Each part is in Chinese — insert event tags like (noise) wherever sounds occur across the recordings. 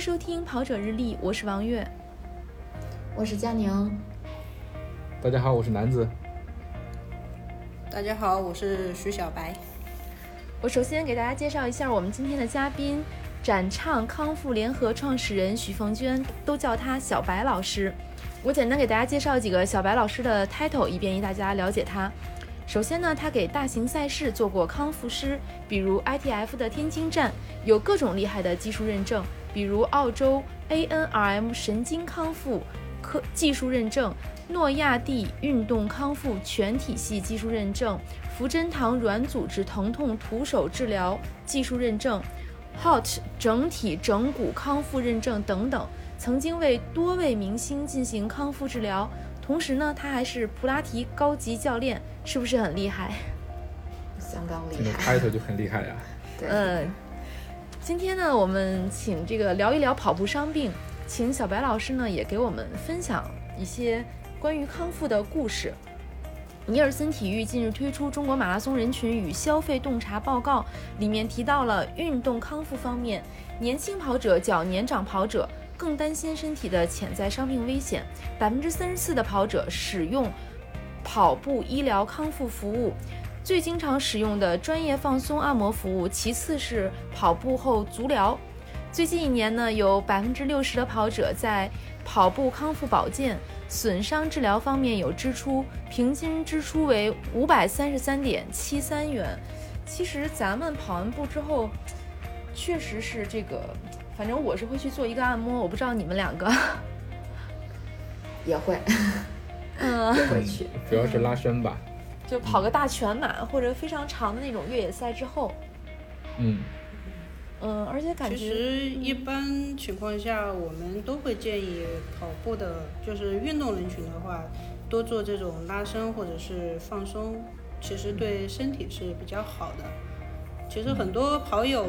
收听跑者日历，我是王悦，我是佳宁。大家好，我是南子。大家好，我是徐小白。我首先给大家介绍一下我们今天的嘉宾，展畅康复联合创始人许凤娟，都叫她小白老师。我简单给大家介绍几个小白老师的 title，以便于大家了解她。首先呢，他给大型赛事做过康复师，比如 ITF 的天津站，有各种厉害的技术认证，比如澳洲 ANRM 神经康复科技术认证。诺亚蒂运动康复全体系技术认证，福珍堂软组织疼痛徒手治疗技术认证，HOT 整体整骨康复认证等等，曾经为多位明星进行康复治疗。同时呢，他还是普拉提高级教练，是不是很厉害？相当厉害。这个开头就很厉害呀。嗯，今天呢，我们请这个聊一聊跑步伤病，请小白老师呢也给我们分享一些。关于康复的故事，尼尔森体育近日推出《中国马拉松人群与消费洞察报告》，里面提到了运动康复方面，年轻跑者较年长跑者更担心身体的潜在伤病危险。百分之三十四的跑者使用跑步医疗康复服务，最经常使用的专业放松按摩服务，其次是跑步后足疗。最近一年呢，有百分之六十的跑者在跑步康复保健。损伤治疗方面有支出，平均支出为五百三十三点七三元。其实咱们跑完步之后，确实是这个，反正我是会去做一个按摩，我不知道你们两个也会，嗯，也会去，主要是拉伸吧，就跑个大全马或者非常长的那种越野赛之后，嗯。嗯，而且感觉其实一般情况下，我们都会建议跑步的，就是运动人群的话，多做这种拉伸或者是放松，其实对身体是比较好的。其实很多跑友，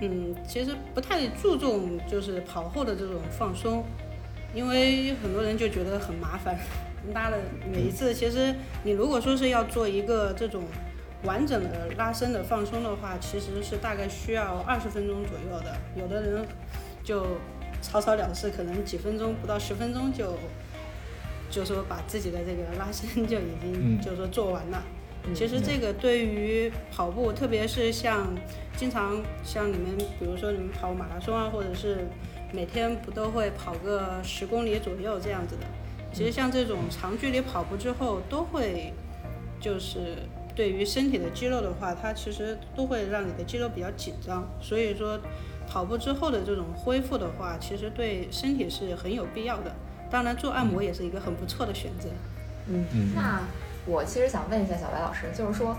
嗯，其实不太注重就是跑后的这种放松，因为很多人就觉得很麻烦，拉了每一次，其实你如果说是要做一个这种。完整的拉伸的放松的话，其实是大概需要二十分钟左右的。有的人就草草了事，可能几分钟不到十分钟就就说把自己的这个拉伸就已经就说做完了。其实这个对于跑步，特别是像经常像你们，比如说你们跑马拉松啊，或者是每天不都会跑个十公里左右这样子的。其实像这种长距离跑步之后，都会就是。对于身体的肌肉的话，它其实都会让你的肌肉比较紧张，所以说跑步之后的这种恢复的话，其实对身体是很有必要的。当然，做按摩也是一个很不错的选择。嗯嗯，那我其实想问一下小白老师，就是说。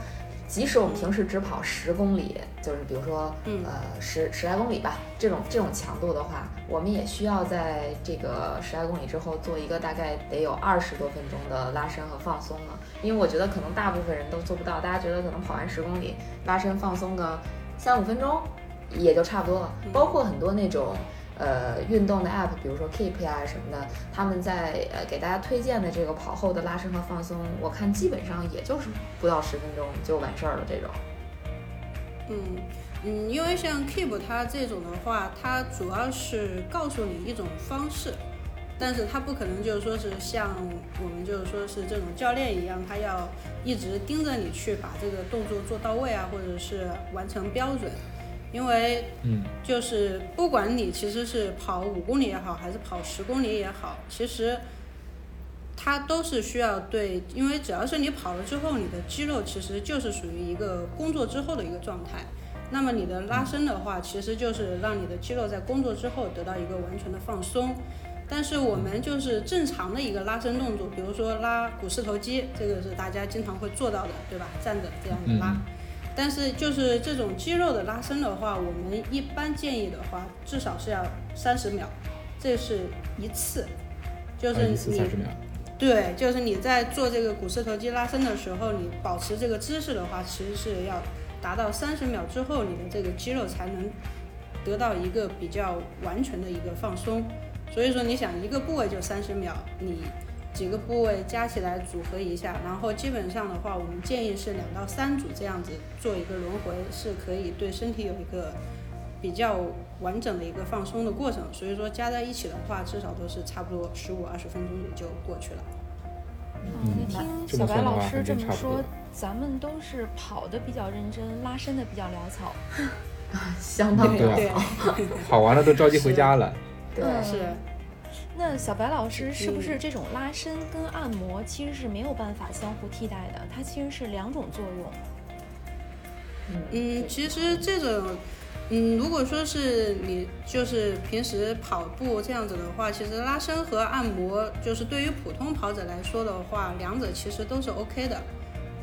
即使我们平时只跑十公里，就是比如说，呃，十十来公里吧，这种这种强度的话，我们也需要在这个十来公里之后做一个大概得有二十多分钟的拉伸和放松了。因为我觉得可能大部分人都做不到，大家觉得可能跑完十公里拉伸放松个三五分钟也就差不多了，包括很多那种。呃，运动的 app，比如说 Keep 呀什么的，他们在呃给大家推荐的这个跑后的拉伸和放松，我看基本上也就是不到十分钟就完事儿了这种。嗯嗯，因为像 Keep 它这种的话，它主要是告诉你一种方式，但是它不可能就是说是像我们就是说是这种教练一样，他要一直盯着你去把这个动作做到位啊，或者是完成标准。因为，嗯，就是不管你其实是跑五公里也好，还是跑十公里也好，其实它都是需要对，因为只要是你跑了之后，你的肌肉其实就是属于一个工作之后的一个状态。那么你的拉伸的话，其实就是让你的肌肉在工作之后得到一个完全的放松。但是我们就是正常的一个拉伸动作，比如说拉股四头肌，这个是大家经常会做到的，对吧？站着这样子拉。但是就是这种肌肉的拉伸的话，我们一般建议的话，至少是要三十秒，这是一次，就是你对，就是你在做这个股四头肌拉伸的时候，你保持这个姿势的话，其实是要达到三十秒之后，你的这个肌肉才能得到一个比较完全的一个放松。所以说，你想一个部位就三十秒，你。几个部位加起来组合一下，然后基本上的话，我们建议是两到三组这样子做一个轮回，是可以对身体有一个比较完整的一个放松的过程，所以说加在一起的话，至少都是差不多十五二十分钟也就过去了。嗯，那听小白老师这么说，咱们都是跑的比较认真，拉伸的比较潦草。(laughs) 相当对对，(laughs) 跑完了都着急回家了。对嗯是。那小白老师是不是这种拉伸跟按摩其实是没有办法相互替代的？它其实是两种作用。嗯，其实这种，嗯，如果说是你就是平时跑步这样子的话，其实拉伸和按摩，就是对于普通跑者来说的话，两者其实都是 OK 的。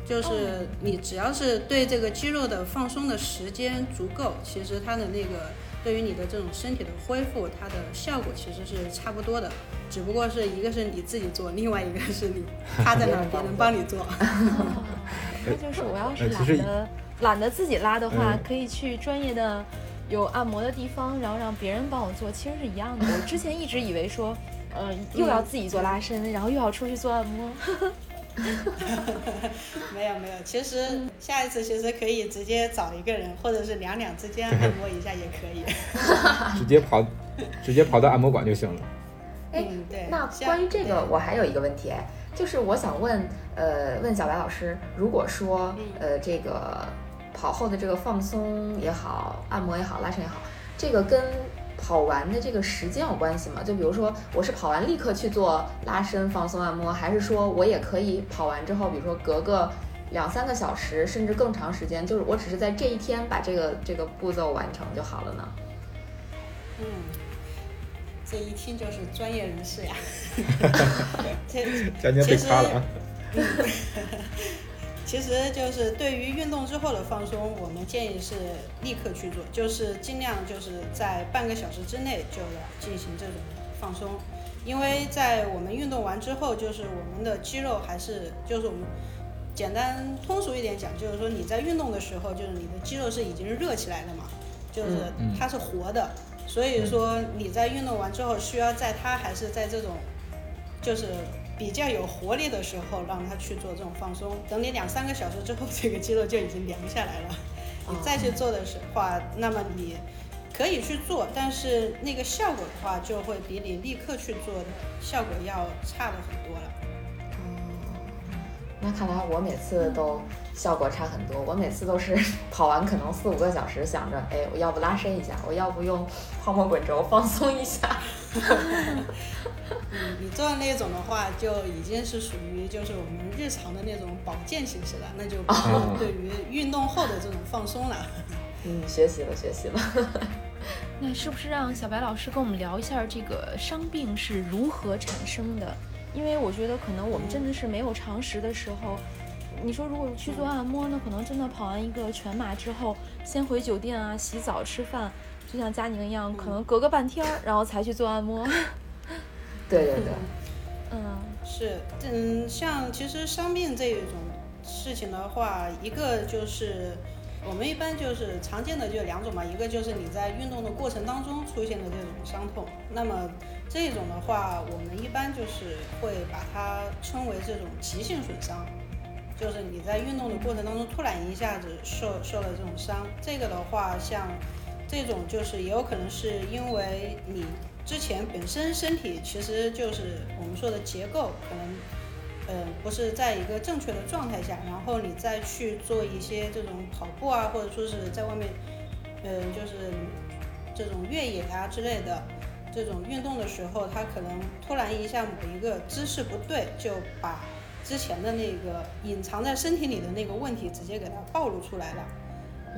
就是你只要是对这个肌肉的放松的时间足够，其实它的那个对于你的这种身体的恢复，它的效果其实是差不多的。只不过是一个是你自己做，另外一个是你趴在那儿，别人帮你做。哦，那就是我要是懒得懒得自己拉的话，嗯可以去专业的有按摩的地方，然后让别人帮我做，其实是一样的。我之前一直以为说，呃，又要自己做拉伸，然后又要出去做按摩。(laughs) (laughs) 没有没有，其实下一次其实可以直接找一个人，或者是两两之间按摩一下也可以。(laughs) 直接跑，直接跑到按摩馆就行了。哎嗯，对。那关于这个，我还有一个问题，哎，就是我想问，呃，问小白老师，如果说，嗯呃，这个跑后的这个放松也好，按摩也好，拉伸也好，这个跟跑完的这个时间有关系吗？就比如说，我是跑完立刻去做拉伸、放松、按摩，还是说我也可以跑完之后，比如说隔个两三个小时，甚至更长时间，就是我只是在这一天把这个这个步骤完成就好了呢？嗯，这一听就是专业人士呀。这佳佳被插了啊！其实就是对于运动之后的放松，我们建议是立刻去做，就是尽量就是在半个小时之内就要进行这种放松，因为在我们运动完之后，就是我们的肌肉还是就是我们简单通俗一点讲，就是说你在运动的时候，就是你的肌肉是已经热起来了嘛，就是它是活的，所以说你在运动完之后，需要在它还是在这种就是比较有活力的时候，让他去做这种放松。等你两三个小时之后，这个肌肉就已经凉下来了，你再去做的时话，那么你可以去做，但是那个效果的话，就会比你立刻去做的效果要差的很多了。那看来我每次都效果差很多。我每次都是跑完可能四五个小时，想着，哎，我要不拉伸一下，我要不用泡沫滚轴放松一下。嗯，(laughs) 你做的那种的话，就已经是属于就是我们日常的那种保健形式了，那就不哦是对于运动后的这种放松了。(laughs) 嗯，学习了，学习了。(laughs) 那是不是让小白老师跟我们聊一下这个伤病是如何产生的？因为我觉得可能我们真的是没有常识的时候，你说如果去做按摩呢，可能真的跑完一个全马之后，先回酒店啊、洗澡、吃饭，就像佳宁一样，可能隔个半天儿，然后才去做按摩。(laughs) 对对对，嗯是，嗯，像其实伤病这一种事情的话，一个就是我们一般就是常见的就两种嘛，一个就是你在运动的过程当中出现的这种伤痛，那么这种的话，我们一般就是会把它称为这种急性损伤。就是你在运动的过程当中突然一下子受受了这种伤，这个的话，像这种就是也有可能是因为你之前本身身体其实就是我们说的结构可能，呃，不是在一个正确的状态下，然后你再去做一些这种跑步啊，或者说是在外面，呃，就是这种越野啊之类的这种运动的时候，它可能突然一下某一个姿势不对，就把之前的那个隐藏在身体里的那个问题直接给它暴露出来了。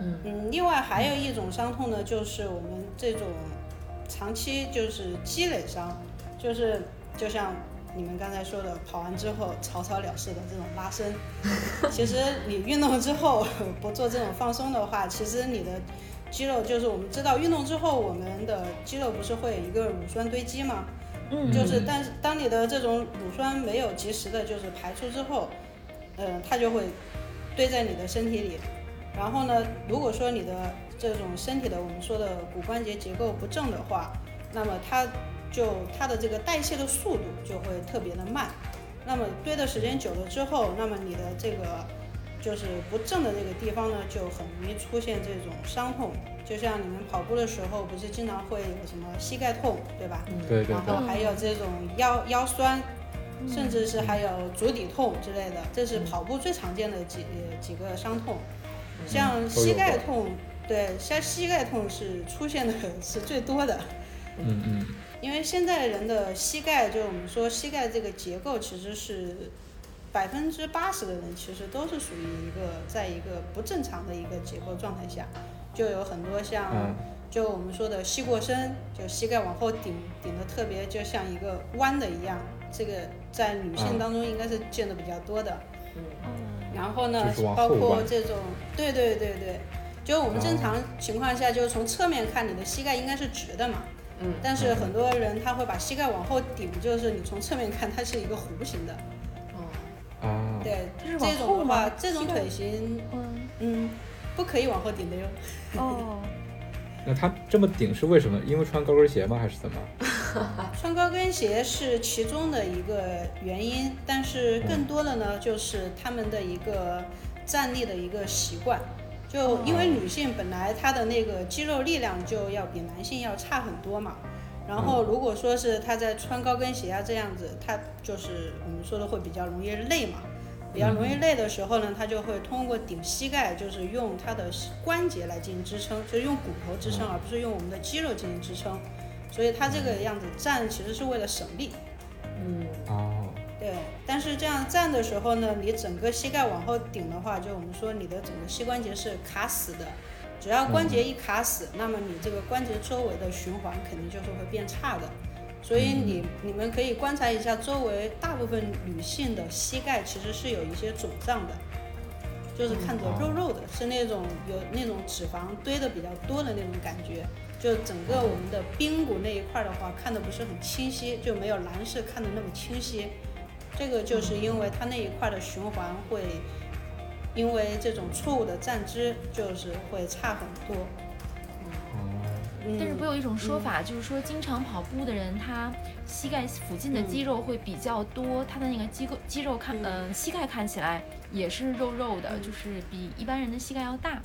嗯嗯，另外还有一种伤痛呢，就是我们这种长期就是积累伤，就是就像你们刚才说的，跑完之后草草了事的这种拉伸。(laughs) 其实你运动之后不做这种放松的话，其实你的肌肉就是我们知道，运动之后我们的肌肉不是会有一个乳酸堆积吗？嗯，就是，但是当你的这种乳酸没有及时的，就是排出之后，呃，它就会堆在你的身体里。然后呢，如果说你的这种身体的我们说的骨关节结构不正的话，那么它就它的这个代谢的速度就会特别的慢。那么堆的时间久了之后，那么你的这个就是不正的那个地方呢，就很容易出现这种伤痛。就像你们跑步的时候，不是经常会有什么膝盖痛，对吧？嗯对对对，然后还有这种腰腰酸，甚至是还有足底痛之类的，这是跑步最常见的几呃几个伤痛。像膝盖痛，对，像膝盖痛是出现的是最多的。嗯嗯因为现在人的膝盖，就我们说膝盖这个结构，其实是百分之八十的人其实都是属于一个在一个不正常的一个结构状态下，就有很多像、嗯就我们说的膝过伸，就膝盖往后顶顶的特别就像一个弯的一样，这个在女性嗯当中应该是见的比较多的。嗯然后呢就是往，包括这种，对对对对，就我们正常情况下，就是从侧面看，你的膝盖应该是直的嘛。嗯。但是很多人他会把膝盖往后顶，就是你从侧面看，它是一个弧形的。哦。啊，对，这种的话，这种腿型，嗯。嗯，不可以往后顶的哟。(laughs) 哦，那他这么顶是为什么？因为穿高跟鞋吗？还是怎么？(laughs) 穿高跟鞋是其中的一个原因，但是更多的呢，就是他们的一个站立的一个习惯。就因为女性本来她的那个肌肉力量就要比男性要差很多嘛，然后如果说是她在穿高跟鞋啊这样子，她就是我们说的会比较容易累嘛。比较容易累的时候呢，他就会通过顶膝盖，就是用他的关节来进行支撑，就是用骨头支撑，而不是用我们的肌肉进行支撑。所以它这个样子站其实是为了省力，嗯哦，对。但是这样站的时候呢，你整个膝盖往后顶的话，就我们说你的整个膝关节是卡死的。只要关节一卡死，那么你这个关节周围的循环肯定就是会变差的。所以你你们可以观察一下周围大部分女性的膝盖其实是有一些肿胀的，就是看着肉肉的，是那种有那种脂肪堆的比较多的那种感觉。就整个我们的髌骨那一块的话，看的不是很清晰，就没有男士看的那么清晰。这个就是因为它那一块的循环会，因为这种错误的站姿，就是会差很多。但是不有一种说法，就是说经常跑步的人，他膝盖附近的肌肉会比较多，他的那个肌肉肌肉看，嗯、膝盖看起来也是肉肉的，就是比一般人的膝盖要大。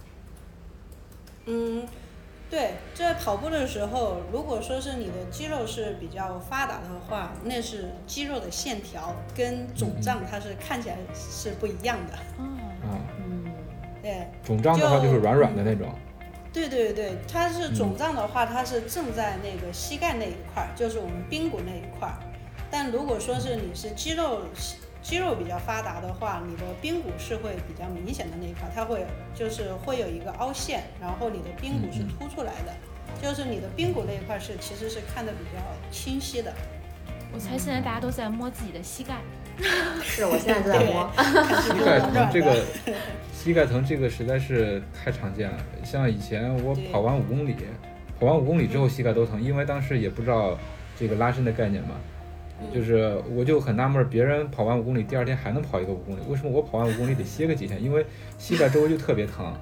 嗯，对，在跑步的时候，如果说是你的肌肉是比较发达的话，那是肌肉的线条跟肿胀它是看起来是不一样的。哦，啊，嗯对，肿胀的话就是软软的那种。对对对，它是肿胀的话，它是正在那个膝盖那一块儿，就是我们髌骨那一块儿。但如果说是你是肌肉肌肉比较发达的话，你的髌骨是会比较明显的那一块，它会就是会有一个凹陷，然后你的髌骨是凸出来的，就是你的髌骨那一块是其实是看得比较清晰的。我猜现在大家都在摸自己的膝盖。是我现在就在摸，膝盖疼这个，(laughs) 膝盖疼这个实在是太常见了。像以前我跑完五公里，跑完五公里之后膝盖都疼，因为当时也不知道这个拉伸的概念嘛。就是我就很纳闷儿，别人跑完五公里，第二天还能跑一个五公里，为什么我跑完五公里得歇个几天？因为膝盖周围就特别疼。啊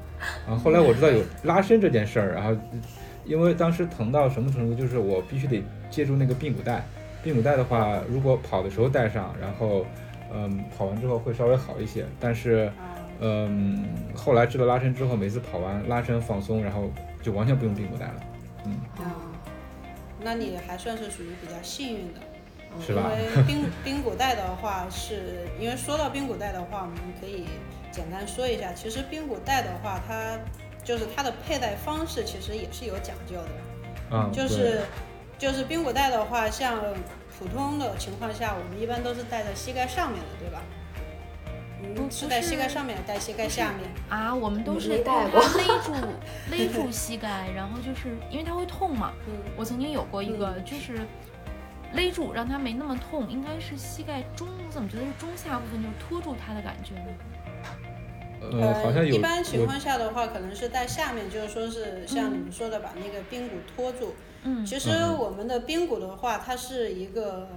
后后来我知道有拉伸这件事儿，然后因为当时疼到什么程度，就是我必须得借助那个髌骨带。髌骨带的话，如果跑的时候带上，然后嗯跑完之后会稍微好一些。但是啊，嗯后来知道拉伸之后，每次跑完拉伸放松，然后就完全不用髌骨带了，嗯，啊，那你还算是属于比较幸运的。是吧？(laughs) 因为髌髌骨带的话是，因为说到髌骨带的话，我们可以简单说一下。其实髌骨带的话，它就是它的佩戴方式其实也是有讲究的，嗯，就是就是髌骨带的话，像普通的情况下，我们一般都是戴在膝盖上面的，对吧？是在膝盖上面，戴膝盖下面。啊，我们都是没戴把它勒住 (laughs) 勒住膝盖，然后就是因为它会痛嘛。嗯，我曾经有过一个，嗯就是勒住让它没那么痛，应该是膝盖中，我怎么觉得是中下部分就托住它的感觉呢？呃好像有一般情况下的话，可能是在下面，就是说是像你们说的，把那个髌骨托住。嗯其实嗯我们的髌骨的话，它是一个，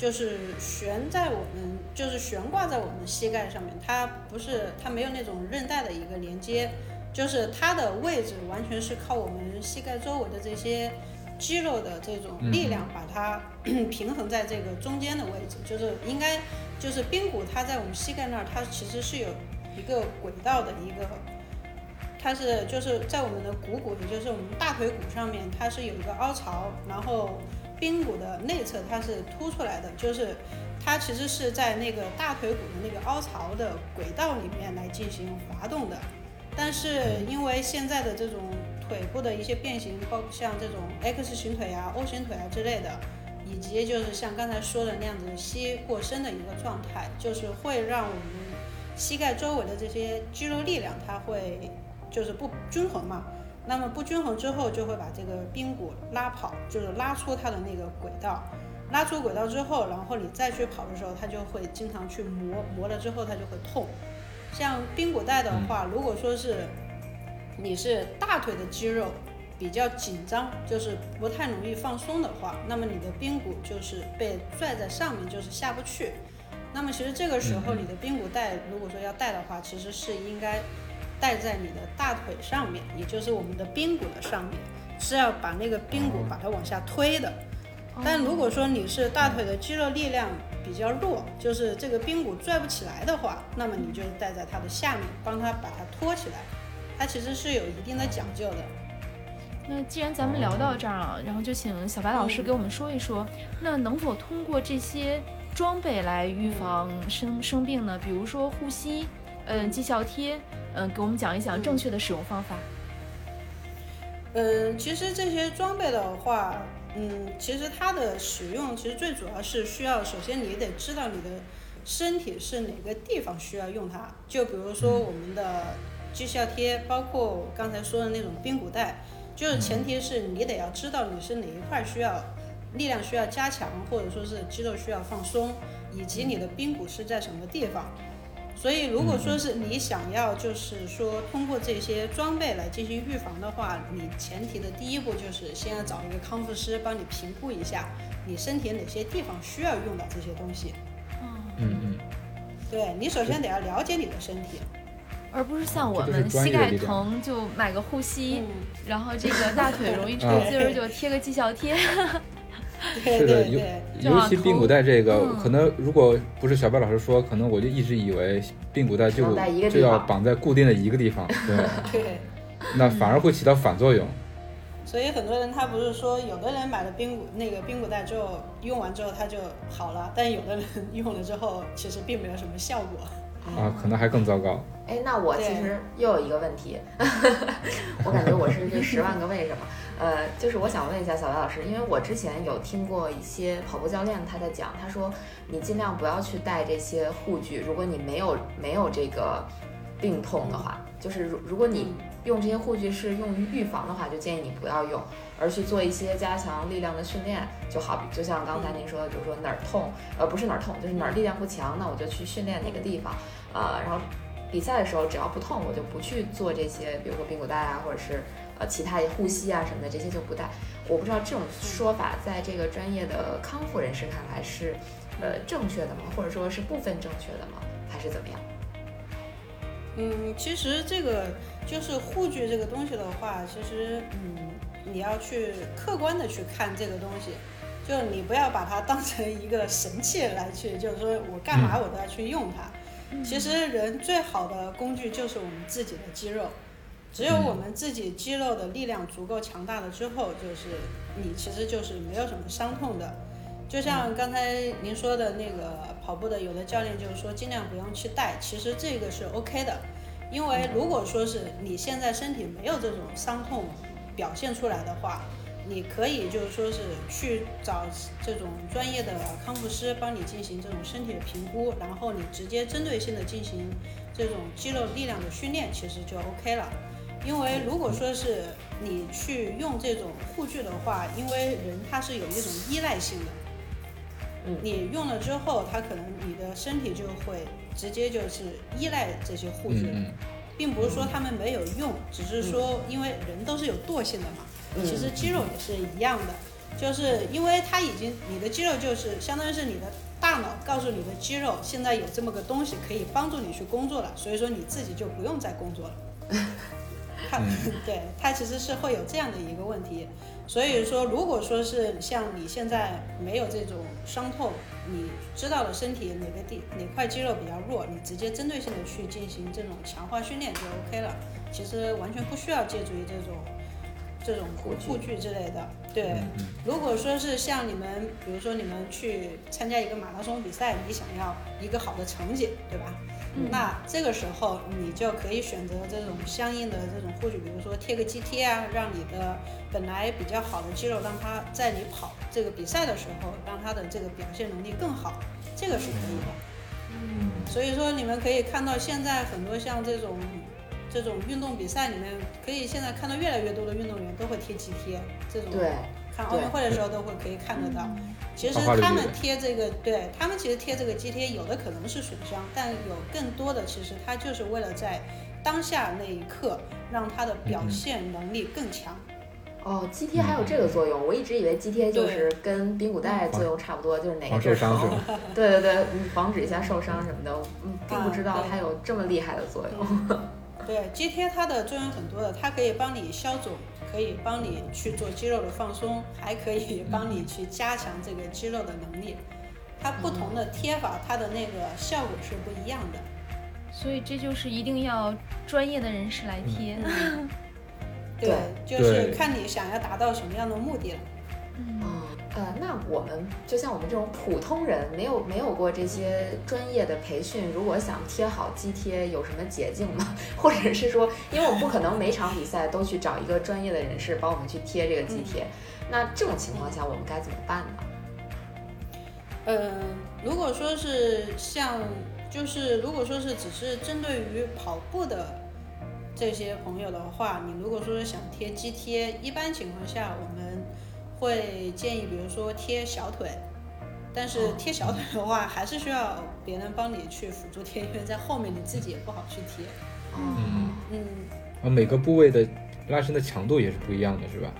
就是悬在我们，就是悬挂在我们膝盖上面，它不是，它没有那种韧带的一个连接，就是它的位置完全是靠我们膝盖周围的这些肌肉的这种力量把它 (clears throat) 平衡在这个中间的位置，就是应该就是髌骨它在我们膝盖那儿，它其实是有一个轨道的一个，它是就是在我们的股骨，也就是我们大腿骨上面，它是有一个凹槽，然后髌骨的内侧它是凸出来的，就是它其实是在那个大腿骨的那个凹槽的轨道里面来进行滑动的。但是因为现在的这种腿部的一些变形，包括像这种 X 型腿啊、O 型腿啊之类的，以及就是像刚才说的那样子膝过深的一个状态，就是会让我们膝盖周围的这些肌肉力量它会就是不均衡嘛。那么不均衡之后，就会把这个髌骨拉跑，就是拉出它的那个轨道。拉出轨道之后，然后你再去跑的时候，它就会经常去磨，磨了之后它就会痛。像髌骨带的话，如果说是你是大腿的肌肉比较紧张，就是不太容易放松的话，那么你的髌骨就是被拽在上面，就是下不去。那么其实这个时候你的髌骨带如果说要带的话，其实是应该带在你的大腿上面，也就是我们的髌骨的上面，是要把那个髌骨把它往下推的。但如果说你是大腿的肌肉力量，比较弱，就是这个髌骨拽不起来的话，那么你就戴在它的下面，帮它把它托起来。它其实是有一定的讲究的。那既然咱们聊到这儿啊，然后就请小白老师给我们说一说，那能否通过这些装备来预防生生病呢？比如说护膝，嗯，绩效贴，嗯，给我们讲一讲正确的使用方法。嗯，其实这些装备的话。嗯，其实它的使用其实最主要是需要，首先你得知道你的身体是哪个地方需要用它。就比如说我们的绩效贴，包括我刚才说的那种髌骨带，就是前提是你得要知道你是哪一块需要力量需要加强，或者说是肌肉需要放松，以及你的髌骨是在什么地方。所以，如果说是你想要，就是说通过这些装备来进行预防的话，你前提的第一步就是先要找一个康复师帮你评估一下你身体哪些地方需要用到这些东西。嗯嗯。对你首先得要了解你的身体，而不是像我们膝盖疼就买个护膝，然后这个大腿容易抽筋儿就贴个绩效贴。(laughs) 是的，尤尤其髌骨带这个，可能如果不是小白老师说，可能我就一直以为髌骨带就就要绑在固定的一个地方，(laughs) 对，对，那反而会起到反作用。所以很多人他不是说，有的人买了髌骨那个髌骨带之后用完之后他就好了，但有的人 (laughs) 用了之后其实并没有什么效果。啊，可能还更糟糕。哎，那我其实又有一个问题，(laughs) 我感觉我是这十万个为什么。呃，就是我想问一下小白老师，因为我之前有听过一些跑步教练他在讲，他说你尽量不要去带这些护具，如果你没有没有这个病痛的话，就是如如果你用这些护具是用于预防的话，就建议你不要用，而去做一些加强力量的训练，就好比就像刚才您说的，比如说哪儿痛，呃，不是哪儿痛，就是哪儿力量不强，那我就去训练哪个地方，呃，然后比赛的时候只要不痛，我就不去做这些，比如说髌骨带啊，或者是。呃，其他护膝啊什么的这些就不带。我不知道这种说法在这个专业的康复人士看来是呃正确的吗？或者说是部分正确的吗？还是怎么样？嗯，其实这个就是护具这个东西的话，其实嗯，你要去客观的去看这个东西，就你不要把它当成一个神器来去，就是说我干嘛我都要去用它。其实人最好的工具就是我们自己的肌肉。只有我们自己肌肉的力量足够强大了之后，就是你其实就是没有什么伤痛的。就像刚才您说的那个跑步的，有的教练就是说尽量不用去带，其实这个是 OK 的。因为如果说是你现在身体没有这种伤痛表现出来的话，你可以就是说是去找这种专业的康复师帮你进行这种身体的评估，然后你直接针对性的进行这种肌肉力量的训练，其实就 OK 了。因为如果说是你去用这种护具的话，因为人他是有一种依赖性的，嗯，你用了之后，它可能你的身体就会直接就是依赖这些护具，并不是说他们没有用，只是说因为人都是有惰性的嘛，其实肌肉也是一样的，就是因为它已经你的肌肉就是相当于是你的大脑告诉你的肌肉现在有这么个东西可以帮助你去工作了，所以说你自己就不用再工作了。(laughs) 它对它其实是会有这样的一个问题。所以说，如果说是像你现在没有这种伤痛，你知道了身体哪个地哪块肌肉比较弱，你直接针对性的去进行这种强化训练就 OK 了。其实完全不需要借助于这种这种护具之类的。对，如果说是像你们，比如说你们去参加一个马拉松比赛，你想要一个好的成绩，对吧？那这个时候你就可以选择这种相应的这种护具，比如说贴个肌贴啊，让你的本来比较好的肌肉，让它在你跑这个比赛的时候，让它的这个表现能力更好，这个是可以的。嗯，所以说你们可以看到现在很多像这种这种运动比赛里面，可以现在看到越来越多的运动员都会贴肌贴，这种对，看奥运会的时候都会可以看得到。其实他们贴这个，对他们其实贴这个肌贴，有的可能是损伤，但有更多的其实它就是为了在当下那一刻让他的表现能力更强。哦，肌贴还有这个作用，我一直以为肌贴就是跟髌骨带作用差不多，就是哪个地方疼，对对对，防止一下受伤什么的，嗯，并不知道它有这么厉害的作用。对，肌贴它的作用很多的，它可以帮你消肿。可以帮你去做肌肉的放松，还可以帮你去加强这个肌肉的能力。它不同的贴法，它的那个效果是不一样的。所以这就是一定要专业的人士来贴。(laughs) 对，就是看你想要达到什么样的目的了。嗯。呃，那我们就像我们这种普通人，没有没有过这些专业的培训，如果想贴好肌贴，有什么捷径吗？(laughs) 或者是说，因为我们不可能每场比赛都去找一个专业的人士帮我们去贴这个肌贴，那这种情况下我们该怎么办呢？呃，如果说是像，就是如果说是只是针对于跑步的这些朋友的话，你如果说是想贴肌贴，一般情况下我们。会建议，比如说贴小腿，但是贴小腿的话，还是需要别人帮你去辅助贴，因为在后面你自己也不好去贴。嗯嗯。啊，每个部位的拉伸的强度也是不一样的，是吧？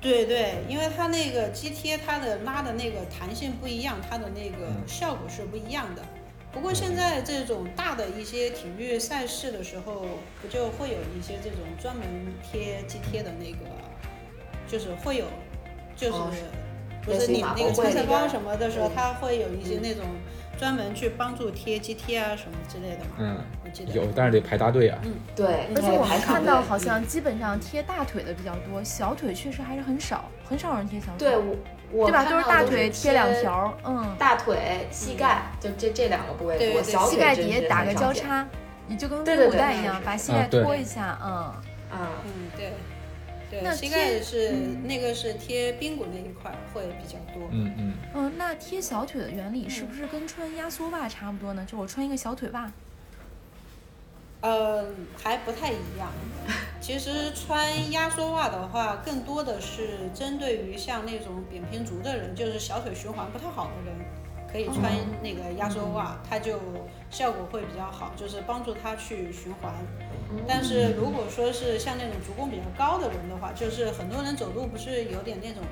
对对，因为它那个肌贴，它的拉的那个弹性不一样，它的那个效果是不一样的。不过现在这种大的一些体育赛事的时候，不就会有一些这种专门贴肌贴的那个，就是会有。就是，不是你那个参赛包什么的时候，他会有一些那种专门去帮助贴肌贴啊什么之类的嘛。嗯，我记得有，但是得排大队啊。嗯，对。而且我还看到好像基本上贴大腿的比较多，小腿确实还是很少，很少人贴小腿。对，我对吧？都是大腿贴两条，嗯，大腿、膝盖就这这两个部位多，小腿膝盖底下打个交叉，你就跟背骨带一样，把膝盖托一下，嗯。啊，嗯，对。对，膝盖是那个是贴髌骨那一块会比较多。嗯嗯。嗯，那贴小腿的原理是不是跟穿压缩袜差不多呢？就我穿一个小腿袜。呃，还不太一样。其实穿压缩袜的话，更多的是针对于像那种扁平足的人，就是小腿循环不太好的人，可以穿那个压缩袜，它就效果会比较好，就是帮助它去循环。但是如果说是像那种足弓比较高的人的话，就是很多人走路不是有点那种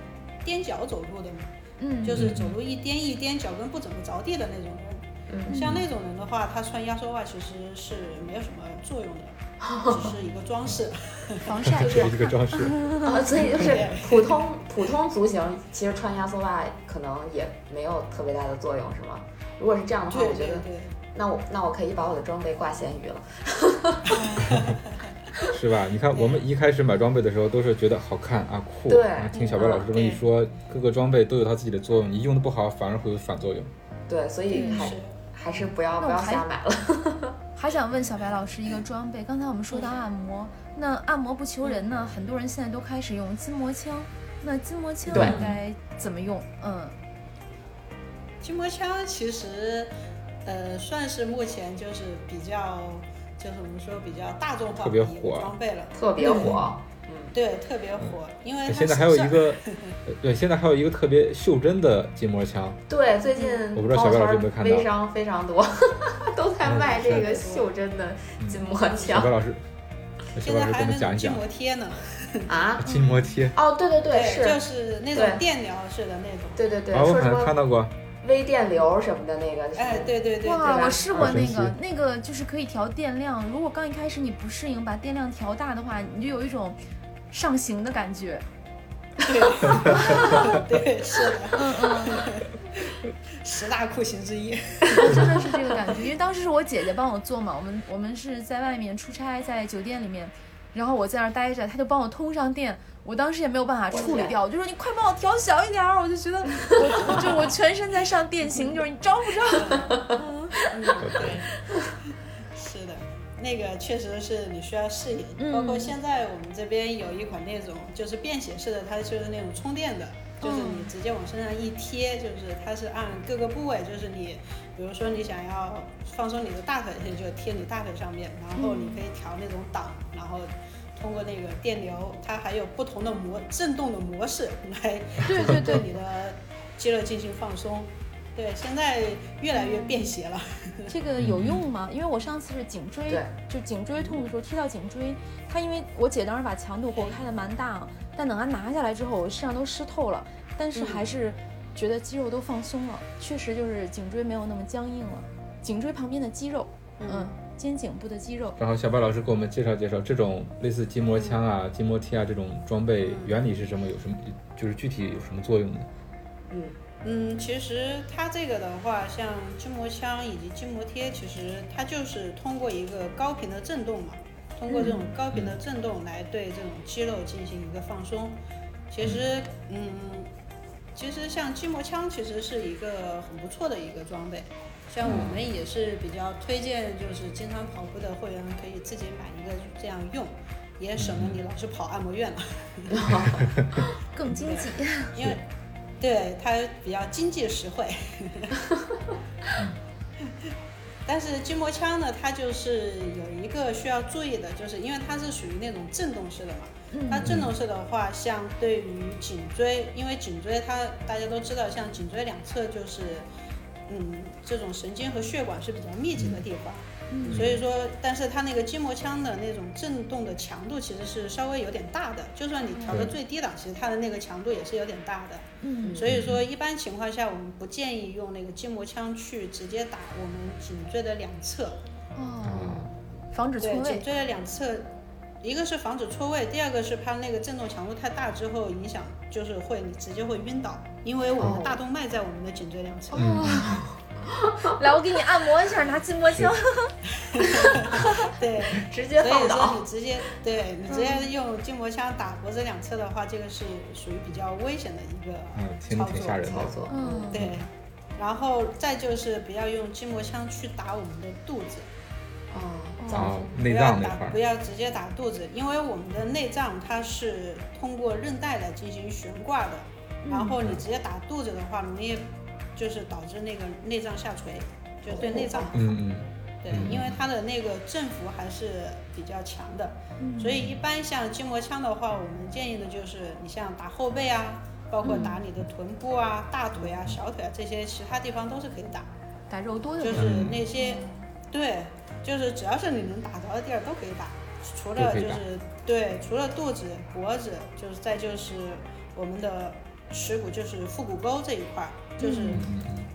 踮脚走路的嘛，嗯，就是走路一颠一颠，脚跟不怎么着地的那种像那种人的话，他穿压缩袜其实是没有什么作用的，只是一个装饰，(laughs) 防晒 (laughs) 是一个装饰。啊，所以 (laughs) 就是普通普通足型，其实穿压缩袜可能也没有特别大的作用，是吗？如果是这样的话，我觉得。那我那我可以把我的装备挂咸鱼了，是吧？你看我们一开始买装备的时候都是觉得好看啊酷，对，听小白老师这么一说，各个装备都有它自己的作用，你用的不好反而会有反作用。对，所以还还是不要不要瞎买了。还想问小白老师一个装备，刚才我们说到按摩，那按摩不求人呢，很多人现在都开始用筋膜枪，那筋膜枪应该怎么用？嗯，筋膜枪其实。呃，算是目前就是比较，就是我们说比较大众化的一个装备了，特别火，嗯，对，特别火，因为现在还有一个，(laughs) 对，现在还有一个特别袖珍的筋膜枪，对，最近我不知道小白老师有没有看到，微商非常多，(laughs) 都在卖这个袖珍的筋膜枪。小白老师，现在还有讲一讲筋膜贴呢，啊，筋膜贴，哦，对对对，是，就是那种电疗式的那种，对对对，我好像看到过。微电流什么的那个。哎，对对对。哇，我试过那个，啊那个就是可以调电量。如果刚一开始你不适应，把电量调大的话，你就有一种上行的感觉。对，(laughs) 对，是的，嗯嗯，十大酷刑之一。真的是这个感觉，因为当时是我姐姐帮我做嘛，我们我们是在外面出差，在酒店里面，然后我在那儿待着，她就帮我通上电。我当时也没有办法处理掉，我就说你快帮我调小一点儿，我就觉得我 (laughs) 我就我全身在上电刑，就是你招不着？那个确实是你需要适应。嗯包括现在我们这边有一款那种就是便携式的，它就是那种充电的，就是你直接往身上一贴，就是它是按各个部位，就是你比如说你想要放松你的大腿，它就贴你大腿上面，然后你可以调那种档，然后。通过那个电流，它还有不同的模震动的模式来对对对你的肌肉进行放松。对，现在越来越便携了。(laughs) 这个有用吗？因为我上次是颈椎，就颈椎痛的时候贴到颈椎，它因为我姐当时把强度给我开的蛮大，但等她拿下来之后，我身上都湿透了，但是还是觉得肌肉都放松了，确实就是颈椎没有那么僵硬了，颈椎旁边的肌肉，嗯。肩颈部的肌肉。然后小白老师给我们介绍介绍这种类似筋膜枪啊、筋膜贴啊这种装备原理是什么？有什么就是具体有什么作用呢？嗯嗯，其实它这个的话，像筋膜枪以及筋膜贴，其实它就是通过一个高频的震动嘛，通过这种高频的震动来对这种肌肉进行一个放松。其实，嗯，其实像筋膜枪其实是一个很不错的一个装备。像我们也是比较推荐，就是经常跑步的会员可以自己买一个这样用，也省得你老是跑按摩院了，(laughs) (laughs) 更经济。(laughs) 因为对它比较经济实惠。(laughs) 但是筋膜枪呢，它就是有一个需要注意的，就是因为它是属于那种震动式的嘛，它震动式的话，像对于颈椎，因为颈椎它大家都知道，像颈椎两侧就是。嗯，这种神经和血管是比较密集的地方，嗯，所以说，但是它那个筋膜枪的那种震动的强度其实是稍微有点大的，就算你调到最低档，其实它的那个强度也是有点大的，嗯，所以说一般情况下我们不建议用那个筋膜枪去直接打我们颈椎的两侧，哦，防止错位，颈椎的两侧。一个是防止错位，第二个是怕那个震动强度太大之后影响，就是会你直接会晕倒，因为我们的大动脉在我们的颈椎两侧。(laughs) 来，我给你按摩一下，拿筋膜枪。(laughs) 对，直接放倒。所以说你直接，对你直接用筋膜枪打脖子两侧的话，这个是属于比较危险的一个操作。操作，嗯，对。然后再就是不要用筋膜枪去打我们的肚子。哦，内脏那块不要直接打肚子，因为我们的内脏它是通过韧带来进行悬挂的，然后你直接打肚子的话，容易就是导致那个内脏下垂，就对内脏不好。嗯嗯。对，因为它的那个振幅还是比较强的，所以一般像筋膜枪的话，我们建议的就是你像打后背啊，包括打你的臀部啊、大腿啊、小腿啊这些其他地方都是可以打，打肉多的就是那些，对。就是只要是你能打着的地儿都可以打，除了就是对，除了肚子、脖子，就是再就是我们的耻骨，就是腹股沟这一块儿，就是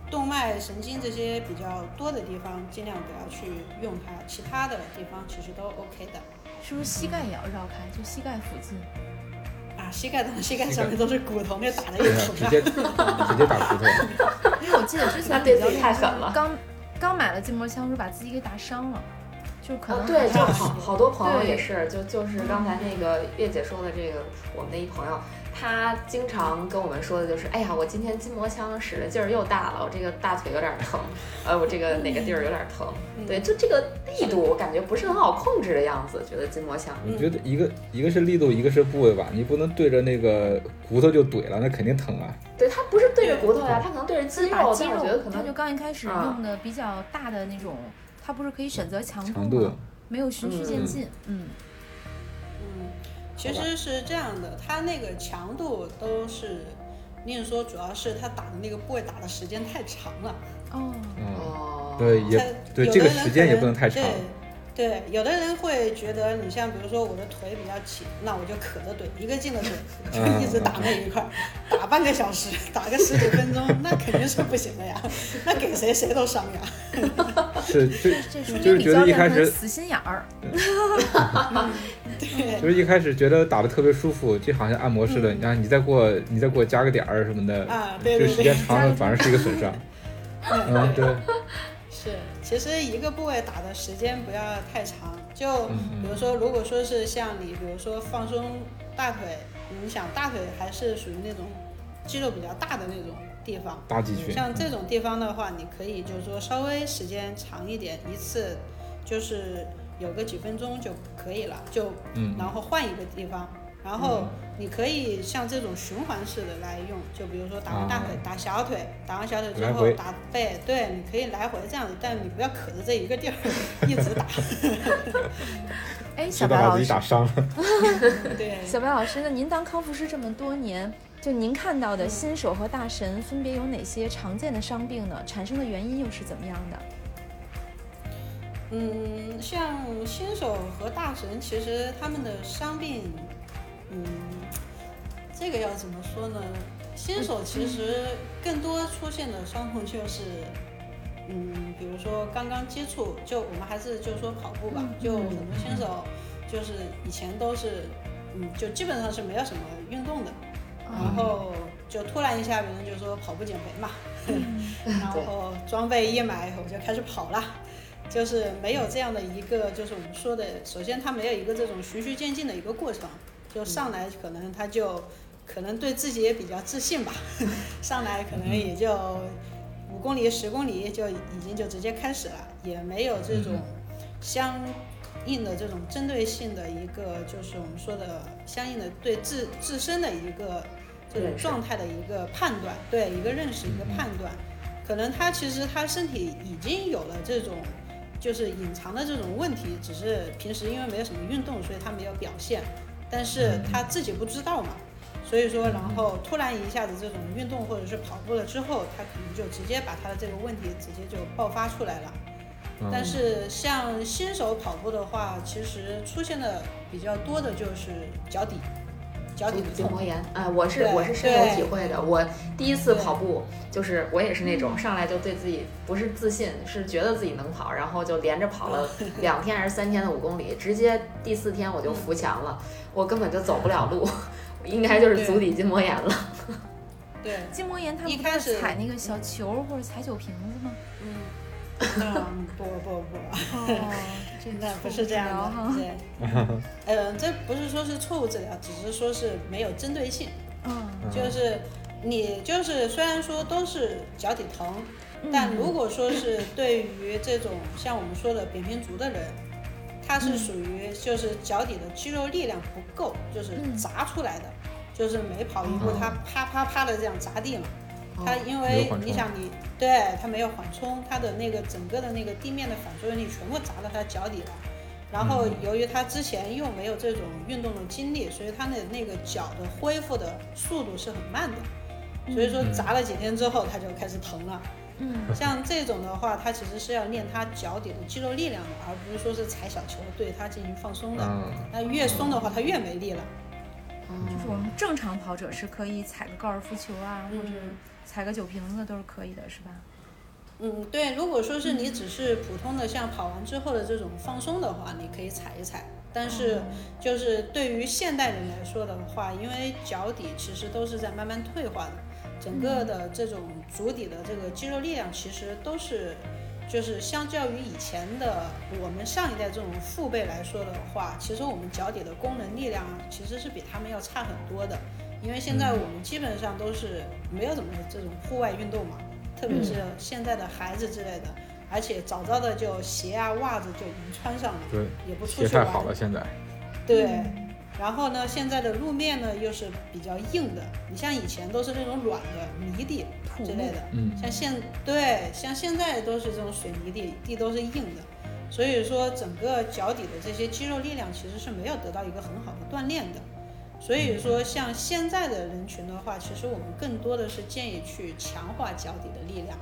动脉、神经这些比较多的地方，尽量不要去用它。其他的地方其实都 OK 的。是不是膝盖也要绕开？就膝盖附近？啊，膝盖的膝盖上面都是骨头，那打的也直接 (laughs) 直接打骨头。因为我记得之前 (laughs) 比较太狠了。刚刚买了筋膜枪，是把自己给打伤了，就可能对，就好好多朋友也是，就就是刚才那个月姐说的这个，我们的一朋友，他经常跟我们说的就是，哎呀，我今天筋膜枪使的劲儿又大了，我这个大腿有点疼，呃，我这个哪个地儿有点疼，对，就这个力度我感觉不是很好控制的样子，觉得筋膜枪。我觉得一个一个是力度，一个是部位吧，你不能对着那个骨头就怼了，那肯定疼啊。对，它不是对。着骨头呀，它可能对着肌肉，肌肉，我觉得可能就刚一开始用的比较大的那种，它不是可以选择强度吗？没有循序渐进，嗯。嗯，其实是这样的，它那个强度都是，你说主要是它打的那个部位打的时间太长了。哦。哦，对，也对这个时间也不能太长。对，有的人会觉得，你像比如说我的腿比较紧，那我就可着怼，一个劲的怼，就一直打那一块儿，打半个小时，打个十几分钟，那肯定是不行的呀，那给谁谁都伤呀。(laughs) 是，就这就是觉得一开始，死心眼儿。(laughs) 对，就是一开始觉得打的特别舒服，就好像按摩似的，然后你再给我，你再给我加个点儿什么的，啊，对对就时间对，长了反而是一个损伤。(laughs) 嗯，对，是，其实一个部位打的时间不要太长，就嗯比如说，如果说是像你，比如说放松大腿，你想大腿还是属于那种肌肉比较大的那种地方，大肌群。像这种地方的话，你可以就是说稍微时间长一点，一次就是有个几分钟就可以了，就嗯，然后换一个地方，然后你可以像这种循环式的来用，就比如说打完大腿、啊打小腿，打完小腿之后打背，对，你可以来回这样子，但你不要可着这一个地儿 (laughs) 一直打，哎，(laughs) 知小白老师道把自己打，伤了。(laughs) 对。小白老师，那您当康复师这么多年，就您看到的新手和大神分别有哪些常见的伤病呢？产生的原因又是怎么样的？嗯，像新手和大神，其实他们的伤病，嗯，这个要怎么说呢？新手其实更多出现的伤痛就是，嗯，比如说刚刚接触，就我们还是就是说跑步吧，就很多新手就是以前都是，嗯，就基本上是没有什么运动的，然后就突然一下，别人就说跑步减肥嘛，(laughs) 然后装备一买我就开始跑了。就是没有这样的一个，就是我们说的，首先它没有一个这种循序渐进的一个过程，就上来可能他就可能对自己也比较自信吧，(laughs) 上来可能也就五公里、十公里就已经就直接开始了，也没有这种相应的这种针对性的一个，就是我们说的相应的对自自身的一个这种状态的一个判断，对一个认识一个判断，可能他其实他身体已经有了这种。就是隐藏的这种问题，只是平时因为没有什么运动，所以他没有表现，但是他自己不知道嘛，所以说，然后突然一下子这种运动或者是跑步了之后，他可能就直接把他的这个问题直接就爆发出来了。嗯。但是像新手跑步的话，其实出现的比较多的就是脚底，脚底筋膜。炎，哎，我是我是深有体会的。我第一次跑步，就是我也是那种上来就对自己不是自信，是觉得自己能跑，然后就连着跑了 (laughs) 两天还是三天的五公里，直接第四天我就扶墙了，我根本就走不了路，(laughs) 应该就是足底筋膜炎了。(laughs) 对，筋膜炎它不一开始是踩那个小球或者踩酒瓶子吗？嗯，嗯，不不不，哦，这那不是这样的，对，(laughs) 嗯，这不是说是错误治疗，只是说是没有针对性。嗯，就是你就是虽然说都是脚底疼，但如果说是对于这种像我们说的扁平足的人，他是属于就是脚底的肌肉力量不够，就是嗯。砸出来的，就是每跑一步他啪啪啪的这样砸地嘛。它因为你想你对它没有缓冲，它的那个整个的那个地面的反作用力全部砸到它脚底了。然后由于他之前又没有这种运动的经历，所以他的那个脚的恢复的速度是很慢的。所以说砸了几天之后，他就开始疼了。嗯，像这种的话，它其实是要练他脚底的肌肉力量的，而不是说是踩小球对它进行放松的。嗯，那越松的话，它越没力了。就是我们正常跑者是可以踩个高尔夫球啊，或者踩个酒瓶子都是可以的，是吧？嗯，对，如果说是你只是普通的像跑完之后的这种放松的话，你可以踩一踩。但是就是对于现代人来说的话，因为脚底其实都是在慢慢退化的，整个的这种足底的这个肌肉力量其实都是，就是相较于以前的我们上一代这种父辈来说的话，其实我们脚底的功能力量啊，其实是比他们要差很多的。因为现在我们基本上都是没有怎么这种户外运动嘛，特别是现在的孩子之类的，而且早早的就鞋啊袜子就已经穿上了，对，也不出去玩。太好了，现在。对，然后呢，现在的路面呢又是比较硬的，你像以前都是那种软的泥地之类的，嗯，像现对像现在都是这种水泥地，地都是硬的，所以说整个脚底的这些肌肉力量其实是没有得到一个很好的锻炼的。所以说，像现在的人群的话，其实我们更多的是建议去强化脚底的力量，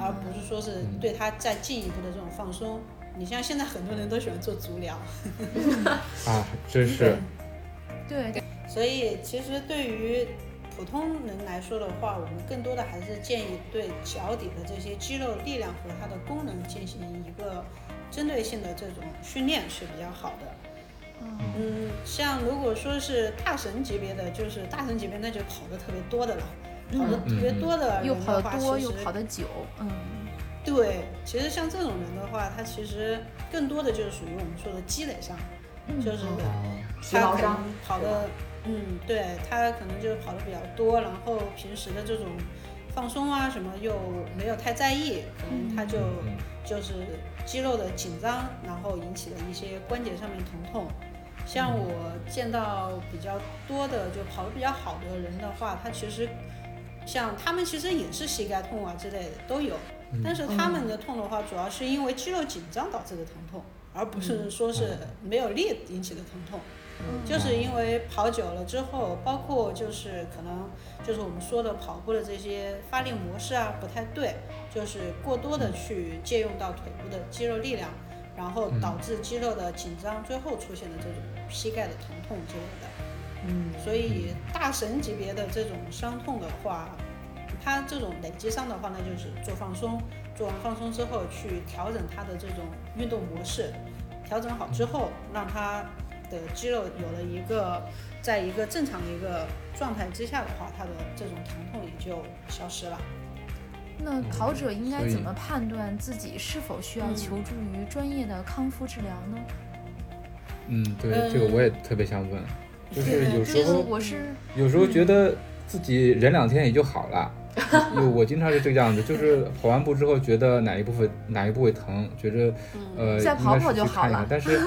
而不是说是对它再进一步的这种放松。你像现在很多人都喜欢做足疗，(laughs) 啊，真是，对对，所以其实对于普通人来说的话，我们更多的还是建议对脚底的这些肌肉力量和它的功能进行一个针对性的这种训练是比较好的。嗯，像如果说是大神级别的，就是大神级别那就跑的特别多的了，跑的特别多的又跑人的话，得多又其实跑得久，嗯。对，其实像这种人的话，他其实更多的就是属于我们说的积累上，嗯。就是哦。他可能跑的，嗯，对他可能就是跑的比较多，然后平时的这种放松啊什么又没有太在意，可能他就嗯。就是肌肉的紧张，然后引起的一些关节上面疼痛。像我见到比较多的就跑得比较好的人的话，他其实像他们其实也是膝盖痛啊之类的都有，嗯。但是他们的痛的话，主要是因为肌肉紧张导致的疼痛，而不是说是没有力引起的疼痛。就是因为跑久了之后，包括就是可能就是我们说的跑步的这些发力模式啊不太对，就是过多的去借用到腿部的肌肉力量，然后导致肌肉的紧张，最后出现的这种膝盖的疼痛之类的。嗯，所以大神级别的这种伤痛的话，它这种累积伤的话，那就是做放松，做完放松之后去调整它的这种运动模式，调整好之后，让它的肌肉有了一个在一个正常的一个状态之下的话，它的这种疼痛也就消失了。那跑者应该怎么判断自己是否需要嗯求助于专业的康复治疗呢？嗯，对，嗯。这个我也特别想问，就是有时候我是有时候觉得自己忍两天也就好了。(laughs) 有我经常是这个样子，就是跑完步之后觉得哪一部分哪一部位疼，觉着呃再应该是跑跑就好去看一看了，但是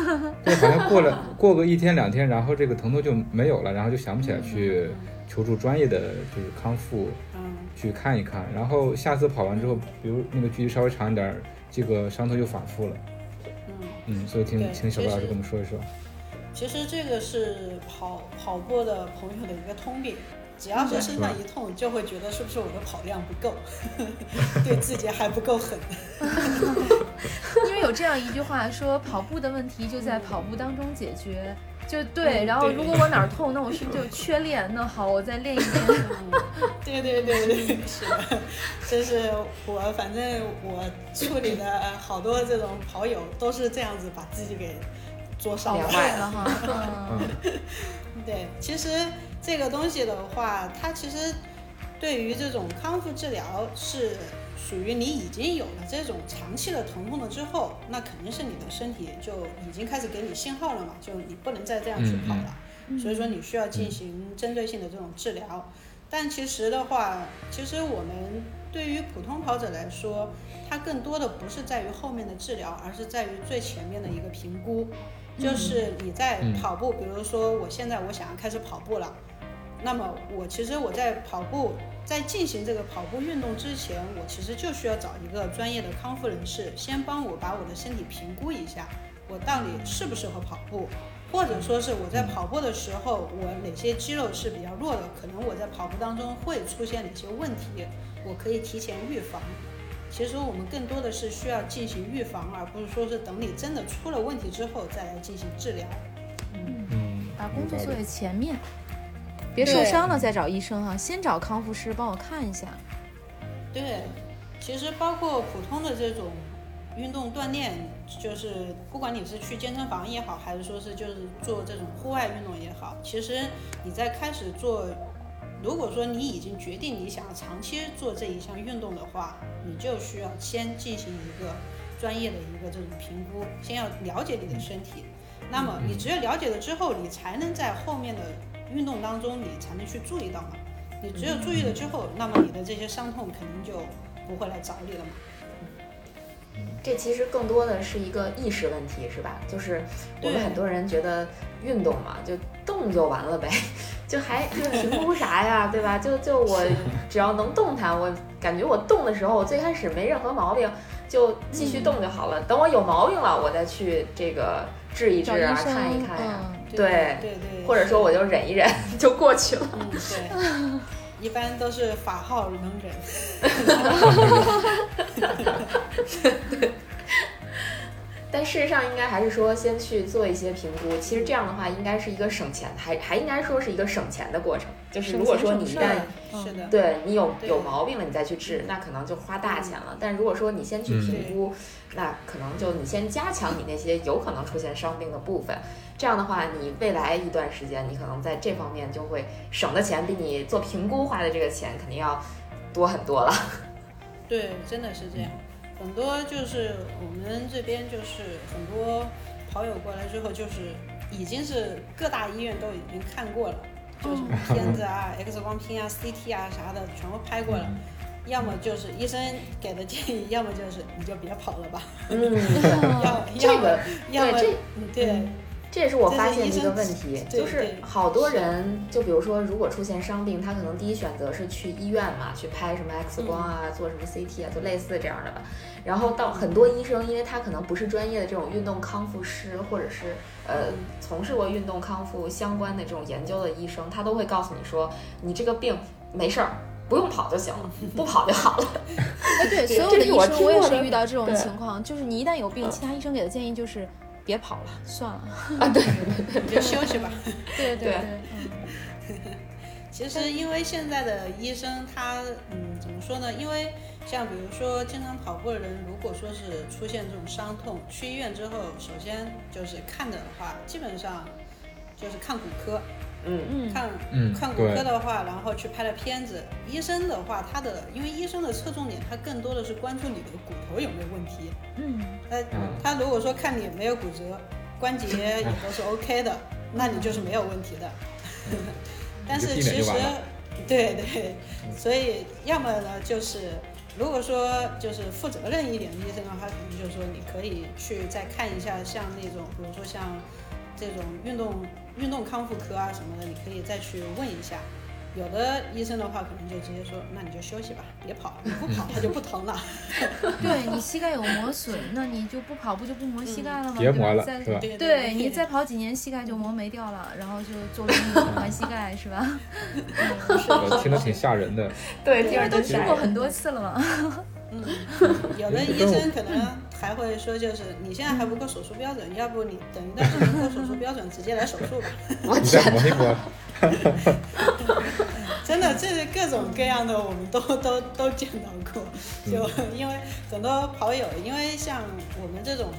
对，好像过了 (laughs) 过个一天两天，然后这个疼痛就没有了，然后就想不起来去求助专业的就是康复嗯，去看一看，然后下次跑完之后，比如那个距离稍微长一点儿，这个伤痛又反复了。嗯，嗯，所以请对请小白老师跟我们说一说。其实这个是跑跑步的朋友的一个通病，只要是身上一痛，就会觉得是不是我的跑量不够，(laughs) 对自己还不够狠。(laughs) (laughs) 因为有这样一句话说，跑步的问题就在跑步当中解决。就对，然后如果我哪儿痛，那我是不是就缺练？那好，我再练一练。(laughs) 嗯，对对对对，(laughs) 是的，这是我反正我处理的好多这种跑友都是这样子把自己给做伤了哈，(laughs) 嗯，对，其实这个东西的话，它其实对于这种康复治疗是属于你已经有了这种长期的疼痛了之后，那肯定是你的身体就已经开始给你信号了嘛，就你不能再这样去跑了。所以说你需要进行针对性的这种治疗。但其实的话，其实我们对于普通跑者来说，它更多的不是在于后面的治疗，而是在于最前面的一个评估。就是你在嗯跑步，比如说我现在我想要开始跑步了，那么我其实我在跑步，在进行这个跑步运动之前，我其实就需要找一个专业的康复人士，先帮我把我的身体评估一下，我到底适不适合跑步，或者说是我在跑步的时候，我哪些肌肉是比较弱的，可能我在跑步当中会出现哪些问题，我可以提前预防。其实我们更多的是需要进行预防，而不是说是等你真的出了问题之后再来进行治疗。嗯，把工作做在前面，别受伤了再找医生啊，先找康复师帮我看一下。对，其实包括普通的这种运动锻炼，就是不管你是去健身房也好，还是说是就是做这种户外运动也好，其实你在开始做，如果说你已经决定你想要长期做这一项运动的话，你就需要先进行一个专业的一个这种评估，先要了解你的身体。那么你只有了解了之后，你才能在后面的运动当中，你才能去注意到嘛。你只有注意了之后，那么你的这些伤痛肯定就不会来找你了嘛。这其实更多的是一个意识问题，是吧？就是我们很多人觉得运动嘛，就动就完了呗，(laughs) 就还就评估啥呀，(laughs) 对吧？就就我只要能动弹，我感觉我动的时候，我最开始没任何毛病，就继续动就好了。等我有毛病了，我再去这个治一治啊，看一看呀、嗯，对对对，或者说我就忍一忍 (laughs) 就过去了。嗯对，一般都是法号能忍。(laughs) (laughs) 但事实上应该还是说先去做一些评估。其实这样的话，应该是一个省钱，还还应该说是一个省钱的过程。就是如果说你一旦是的，对你有有毛病了，你再去治，那可能就花大钱了。但如果说你先去评估，那可能就你先加强你那些有可能出现伤病的部分。这样的话，你未来一段时间，你可能在这方面就会省的钱，比你做评估花的这个钱肯定要多很多了。(laughs) 对，真的是这样。很多就是我们这边就是很多跑友过来之后，就是已经是各大医院都已经看过了，就什么片子啊、X 光片啊、CT 啊啥的全部拍过了。要么就是医生给的建议，要么就是你就别跑了吧。嗯，(laughs) 要要么要么对这也是我发现的一个问题，就是好多人，就比如说，如果出现伤病，他可能第一选择是去医院嘛，去拍什么 X 光啊，做什么 CT 啊，就类似这样的吧。然后到很多医生，因为他可能不是专业的这种运动康复师，或者是呃从事过运动康复相关的这种研究的医生，他都会告诉你说，你这个病没事儿，不用跑就行了，不跑就好了。(laughs) 哎，对，(laughs) 所有的医生我也是遇到这种情况，就是你一旦有病，其他医生给的建议就是。别跑了，算了啊！对，你就休息吧。对对对，嗯。其实因为现在的医生他，嗯，怎么说呢？因为像比如说经常跑步的人，如果说是出现这种伤痛，去医院之后，首先就是看的话，基本上就是看骨科。嗯嗯，看看骨科的话，然后去拍了片子。医生的话，他的因为医生的侧重点，他更多的是关注你的骨头有没有问题。嗯，他他如果说看你没有骨折，关节也都是 (laughs) OK 的，那你就是没有问题的。(laughs) 但是其实，对对，所以要么呢，就是如果说就是负责任一点的医生的话，可能就是说你可以去再看一下，像那种比如说像这种运动。运动康复科啊什么的，你可以再去问一下。有的医生的话，可能就直接说，那你就休息吧，别跑，你不跑它就不疼了。(laughs) 对你膝盖有磨损，那你就不跑步就不磨膝盖了吗？别磨了，是吧？对你再跑几年，膝盖就磨没掉了，然后就做轮椅换膝盖，是吧？(laughs) (laughs) 听着挺吓人的。对，因为都听过很多次了嘛。嗯，(laughs) 有的医生可能还会说，就是你现在还不够手术标准，要不你等一段时间够手术标准，直接来手术吧。(laughs) 我天，磨一磨。(laughs) 真的，这是各种各样的，我们都都都见到过。就因为很多跑友，因为像我们这种，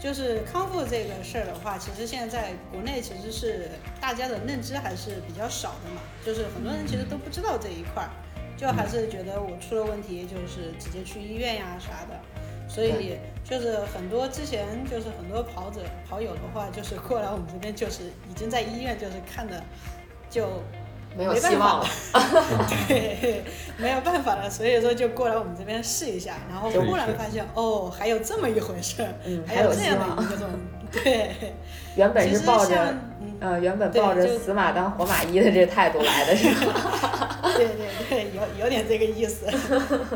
就是康复这个事儿的话，其实现在国内其实是大家的认知还是比较少的嘛，就是很多人其实都不知道这一块儿。就还是觉得我出了问题，就是直接去医院呀啥的，所以就是很多之前就是很多跑者跑友的话，就是过来我们这边就是已经在医院就是看的就没有希望了，(laughs) 对，没有办法了，所以说就过来我们这边试一下，然后忽然发现哦，还有这么一回事，嗯，还有这样的一个种，对，原本是抱着呃原本抱着死马当活马医的这态度来的是吧？(laughs) 对对对，有有点这个意思。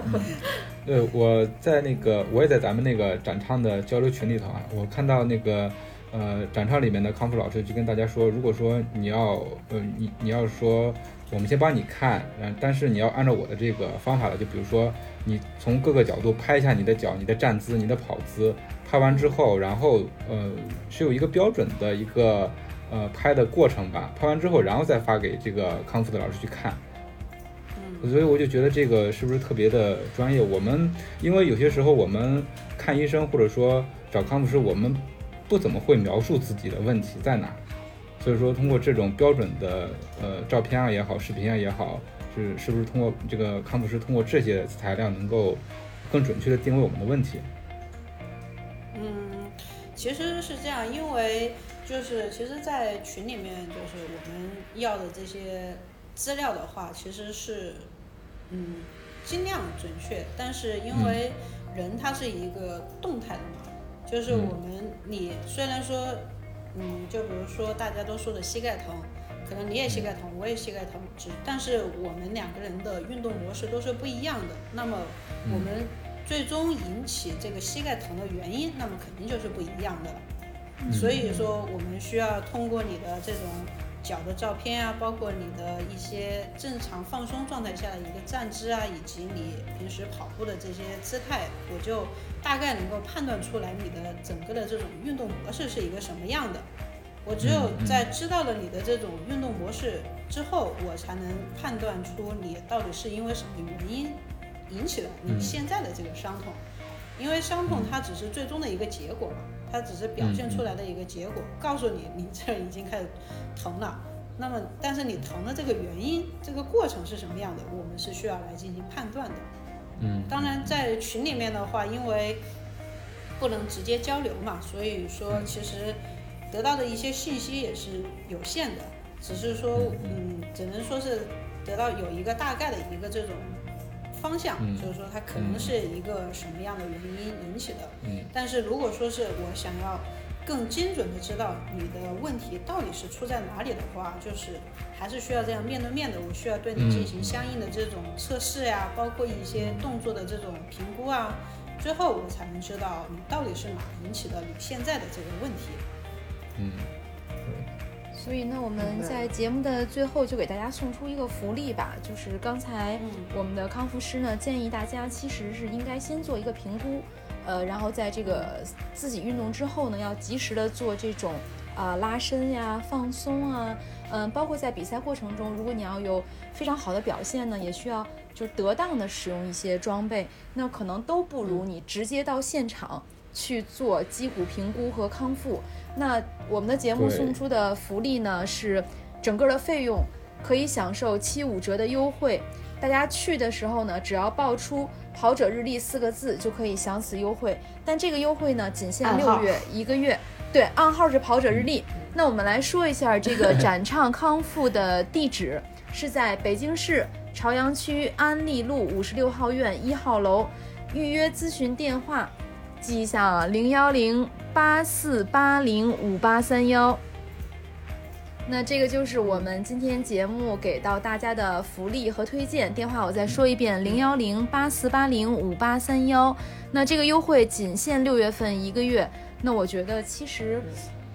(laughs) 对，我在那个，我也在咱们那个展唱的交流群里头啊，我看到那个，呃，展唱里面的康复老师就跟大家说，如果说你要，呃，你你要说，我们先帮你看，嗯，但是你要按照我的这个方法的，就比如说，你从各个角度拍一下你的脚、你的站姿、你的跑姿，拍完之后，然后，呃，是有一个标准的一个，呃，拍的过程吧，拍完之后，然后再发给这个康复的老师去看。所以我就觉得这个是不是特别的专业？我们因为有些时候我们看医生或者说找康复师，我们不怎么会描述自己的问题在哪，所以说通过这种标准的呃照片啊也好，视频啊也好，是是不是通过这个康复师通过这些材料能够更准确的定位我们的问题？嗯，其实是这样，因为就是其实，在群里面就是我们要的这些资料的话，其实是。嗯，尽量准确，但是因为人他是一个动态的嘛，就是我们你虽然说，嗯，就比如说大家都说的膝盖疼，可能你也膝盖疼，我也膝盖疼，只但是我们两个人的运动模式都是不一样的，那么我们最终引起这个膝盖疼的原因，那么肯定就是不一样的，所以说我们需要通过你的这种脚的照片啊，包括你的一些正常放松状态下的一个站姿啊，以及你平时跑步的这些姿态，我就大概能够判断出来你的整个的这种运动模式是一个什么样的。我只有在知道了你的这种运动模式之后，我才能判断出你到底是因为什么原因引起了你现在的这个伤痛。因为伤痛它只是最终的一个结果嘛，它只是表现出来的一个结果，告诉你你这已经开始疼了。那么，但是你疼的这个原因、这个过程是什么样的，我们是需要来进行判断的。嗯，当然在群里面的话，因为不能直接交流嘛，所以说其实。得到的一些信息也是有限的，只是说，嗯，只能说是得到有一个大概的一个这种方向，就是说它可能是一个什么样的原因引起的。嗯，但是如果说是我想要更精准的知道你的问题到底是出在哪里的话，就是还是需要这样面对面的，我需要对你进行相应的这种测试呀，包括一些动作的这种评估啊，最后我才能知道你到底是哪引起的你现在的这个问题。嗯，所以呢，我们在节目的最后就给大家送出一个福利吧，就是刚才我们的康复师呢建议大家，其实是应该先做一个评估，呃，然后在这个自己运动之后呢，要及时的做这种啊拉伸呀、放松啊，嗯，包括在比赛过程中，如果你要有非常好的表现呢，也需要就是得当的使用一些装备，那可能都不如你直接到现场去做肌骨评估和康复。那我们的节目送出的福利呢，是整个的费用可以享受七五折的优惠。大家去的时候呢，只要报出“跑者日历”四个字就可以享此优惠。但这个优惠呢，仅限六月一个月。对，暗号是“跑者日历”。那我们来说一下这个展畅康复的地址，是在北京市朝阳区安利路五十六号院一号楼。预约咨询电话，记一下啊，零幺零。八四八零五八三幺，那这个就是我们今天节目给到大家的福利和推荐电话，我再说一遍：零幺零八四八零五八三幺。那这个优惠仅限六月份一个月。那我觉得其实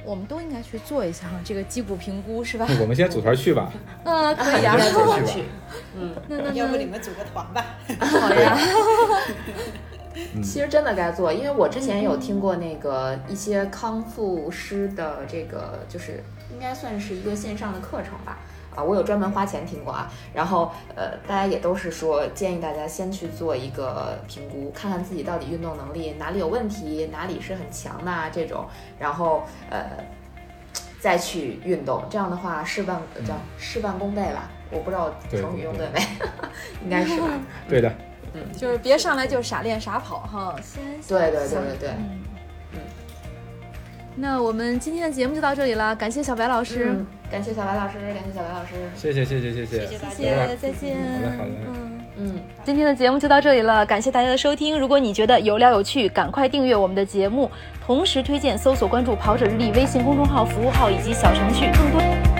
我们都应该去做一下这个击鼓评估，是吧？我们先组团去吧。嗯，(laughs) 可以啊，组团去。(laughs) 嗯，那那要不你们组个团吧？好呀。(laughs) 其实真的该做，因为我之前有听过那个一些康复师的这个，就是应该算是一个线上的课程吧。啊，我有专门花钱听过啊。然后呃，大家也都是说建议大家先去做一个评估，看看自己到底运动能力哪里有问题，哪里是很强的啊这种，然后呃再去运动。这样的话事半叫事半功倍吧。我不知道成语用对没，(laughs) 应该是吧？对的。嗯，就是别上来就傻练傻跑哈，先对对对对对，嗯。嗯。那我们今天的节目就到这里了，感谢小白老师，感谢小白老师，感谢小白老师，谢谢谢谢谢谢，谢谢再见，好嘞好嘞，嗯。嗯，今天的节目就到这里了，感谢大家的收听。如果你觉得有料有趣，赶快订阅我们的节目，同时推荐搜索关注跑者日历微信公众号、服务号以及小程序，更多。